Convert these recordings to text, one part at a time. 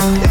Yeah.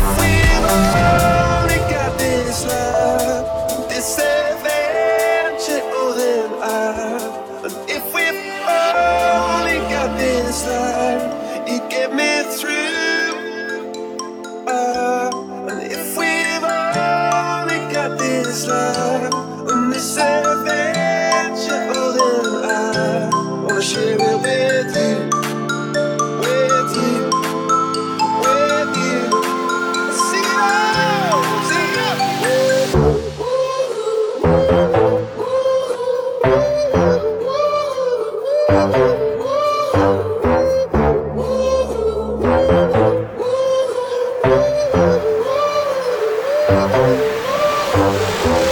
Música